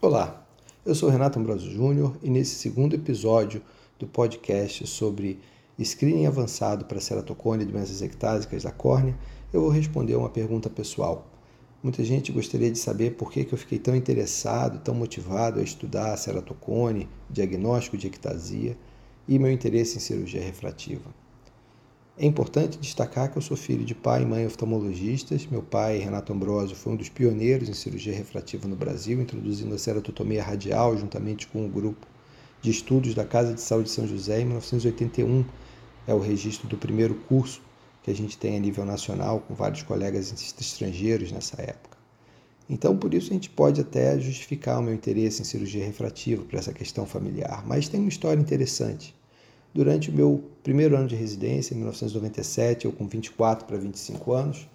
Olá, eu sou Renato Ambrosio Júnior e nesse segundo episódio do podcast sobre screening avançado para ceratocone de doenças ectásicas da córnea, eu vou responder uma pergunta pessoal. Muita gente gostaria de saber por que eu fiquei tão interessado, tão motivado a estudar ceratocone, diagnóstico de ectasia e meu interesse em cirurgia refrativa. É importante destacar que eu sou filho de pai e mãe oftalmologistas. Meu pai, Renato Ambrosio, foi um dos pioneiros em cirurgia refrativa no Brasil, introduzindo a ceratotomia radial juntamente com o grupo de estudos da Casa de Saúde de São José em 1981. É o registro do primeiro curso que a gente tem a nível nacional, com vários colegas estrangeiros nessa época. Então, por isso, a gente pode até justificar o meu interesse em cirurgia refrativa para essa questão familiar. Mas tem uma história interessante. Durante o meu primeiro ano de residência, em 1997, eu com 24 para 25 anos,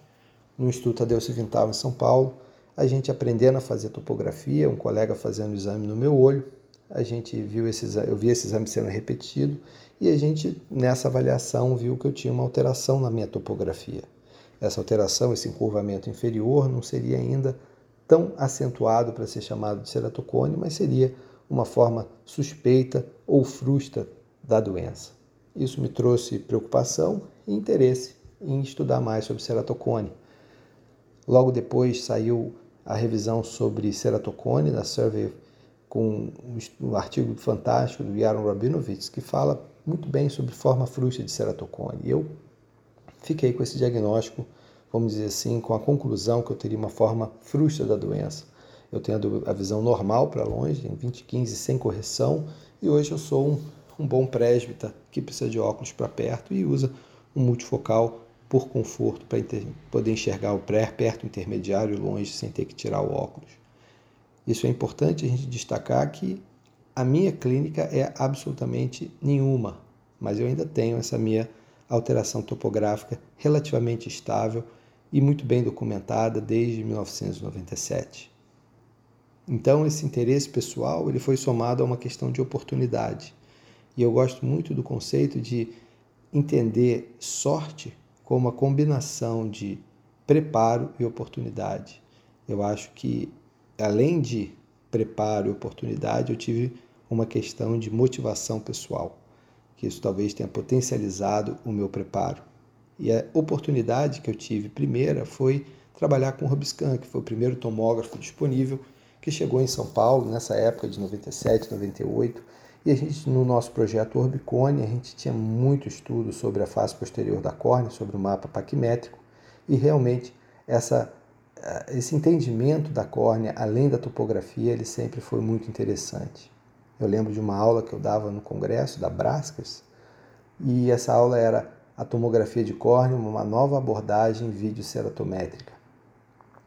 no Instituto Tadeu Civintal, em São Paulo, a gente aprendendo a fazer topografia, um colega fazendo o exame no meu olho, a gente viu esse, eu vi esse exame sendo repetido e a gente, nessa avaliação, viu que eu tinha uma alteração na minha topografia. Essa alteração, esse encurvamento inferior, não seria ainda tão acentuado para ser chamado de ceratocone, mas seria uma forma suspeita ou frusta da doença. Isso me trouxe preocupação e interesse em estudar mais sobre ceratocone. Logo depois saiu a revisão sobre ceratocone da Survey com um artigo fantástico do Yaron Rabinovitz que fala muito bem sobre forma frusta de ceratocone. Eu fiquei com esse diagnóstico, vamos dizer assim, com a conclusão que eu teria uma forma frusta da doença. Eu tenho a visão normal para longe, em 20/15 sem correção, e hoje eu sou um um bom presbita que precisa de óculos para perto e usa um multifocal por conforto para poder enxergar o pré, perto, intermediário e longe sem ter que tirar o óculos. Isso é importante a gente destacar que a minha clínica é absolutamente nenhuma, mas eu ainda tenho essa minha alteração topográfica relativamente estável e muito bem documentada desde 1997. Então esse interesse pessoal ele foi somado a uma questão de oportunidade. E eu gosto muito do conceito de entender sorte como uma combinação de preparo e oportunidade. Eu acho que, além de preparo e oportunidade, eu tive uma questão de motivação pessoal, que isso talvez tenha potencializado o meu preparo. E a oportunidade que eu tive primeira foi trabalhar com o Robiscan, que foi o primeiro tomógrafo disponível que chegou em São Paulo nessa época de 97, 98 e a gente, no nosso projeto Orbicone, a gente tinha muito estudo sobre a face posterior da córnea, sobre o mapa paquimétrico, e realmente essa, eh, esse entendimento da córnea, além da topografia, ele sempre foi muito interessante. Eu lembro de uma aula que eu dava no congresso da Brascas, e essa aula era a tomografia de córnea, uma nova abordagem vídeo-ceratométrica.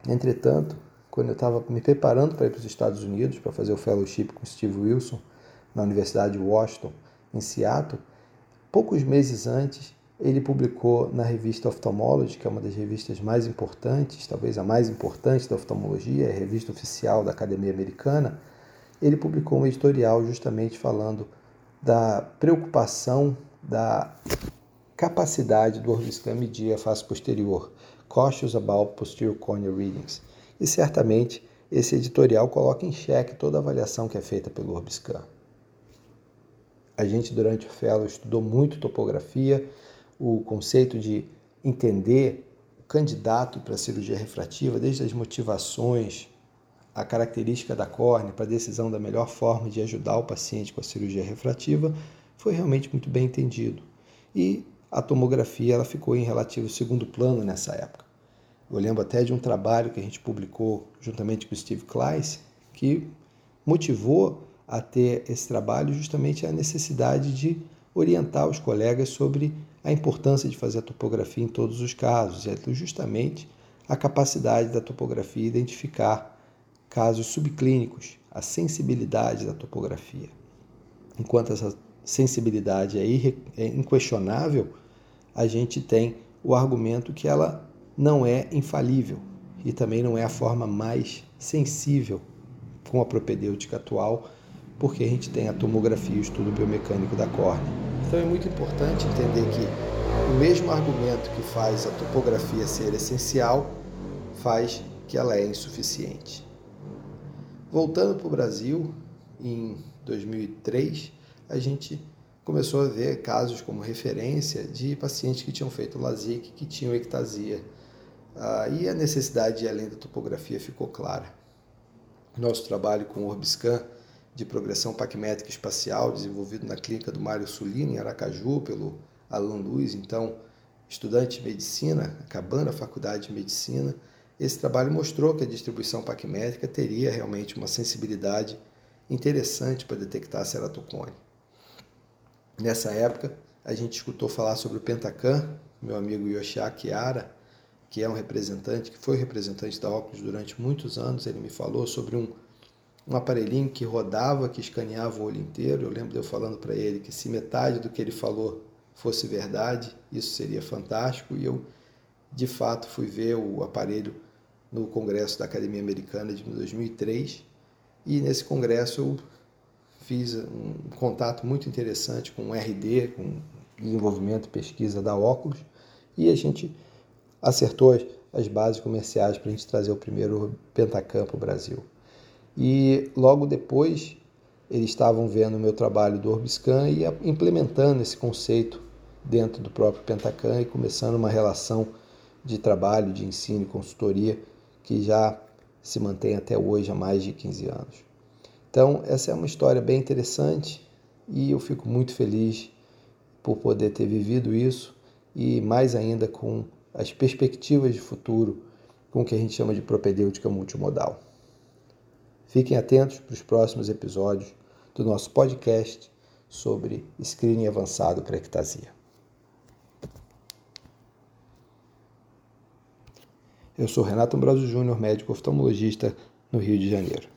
Entretanto, quando eu estava me preparando para ir para os Estados Unidos para fazer o fellowship com Steve Wilson, na Universidade de Washington, em Seattle, poucos meses antes, ele publicou na revista Ophthalmology, que é uma das revistas mais importantes, talvez a mais importante da oftalmologia, é a revista oficial da Academia Americana, ele publicou um editorial justamente falando da preocupação da capacidade do Orbiscan medir a face posterior, cautious about posterior corneal readings. E certamente esse editorial coloca em xeque toda a avaliação que é feita pelo Orbiscan. A gente, durante o fellow, estudou muito topografia, o conceito de entender o candidato para a cirurgia refrativa, desde as motivações, a característica da córnea para a decisão da melhor forma de ajudar o paciente com a cirurgia refrativa, foi realmente muito bem entendido. E a tomografia ela ficou em relativo segundo plano nessa época. Eu lembro até de um trabalho que a gente publicou juntamente com o Steve Kleiss, que motivou a ter esse trabalho justamente a necessidade de orientar os colegas sobre a importância de fazer a topografia em todos os casos, é justamente a capacidade da topografia identificar casos subclínicos, a sensibilidade da topografia. Enquanto essa sensibilidade é, é inquestionável, a gente tem o argumento que ela não é infalível e também não é a forma mais sensível com a propedêutica atual porque a gente tem a tomografia e o estudo biomecânico da córnea. Então é muito importante entender que o mesmo argumento que faz a topografia ser essencial faz que ela é insuficiente. Voltando para o Brasil, em 2003, a gente começou a ver casos como referência de pacientes que tinham feito LASIK, que tinham ectasia. Ah, e a necessidade de além da topografia ficou clara. Nosso trabalho com o Orbiscan de progressão paquimétrica espacial, desenvolvido na clínica do Mário Sulino, em Aracaju, pelo Alan Luiz, então estudante de medicina, acabando a faculdade de medicina, esse trabalho mostrou que a distribuição paquimétrica teria realmente uma sensibilidade interessante para detectar a ceratocone. Nessa época, a gente escutou falar sobre o Pentacan, meu amigo Yoshiaki Ara, que é um representante, que foi representante da Oculus durante muitos anos, ele me falou sobre um, um aparelhinho que rodava, que escaneava o olho inteiro. Eu lembro de eu falando para ele que se metade do que ele falou fosse verdade, isso seria fantástico. E eu, de fato, fui ver o aparelho no Congresso da Academia Americana de 2003. E nesse congresso eu fiz um contato muito interessante com o RD, com desenvolvimento e pesquisa da Oculus, e a gente acertou as, as bases comerciais para a gente trazer o primeiro Pentacampo Brasil. E logo depois eles estavam vendo o meu trabalho do Orbiscan e implementando esse conceito dentro do próprio Pentacam e começando uma relação de trabalho, de ensino e consultoria que já se mantém até hoje há mais de 15 anos. Então, essa é uma história bem interessante e eu fico muito feliz por poder ter vivido isso e mais ainda com as perspectivas de futuro com o que a gente chama de propedêutica multimodal. Fiquem atentos para os próximos episódios do nosso podcast sobre screening avançado para ectasia. Eu sou Renato Ambrosio Júnior, médico oftalmologista no Rio de Janeiro.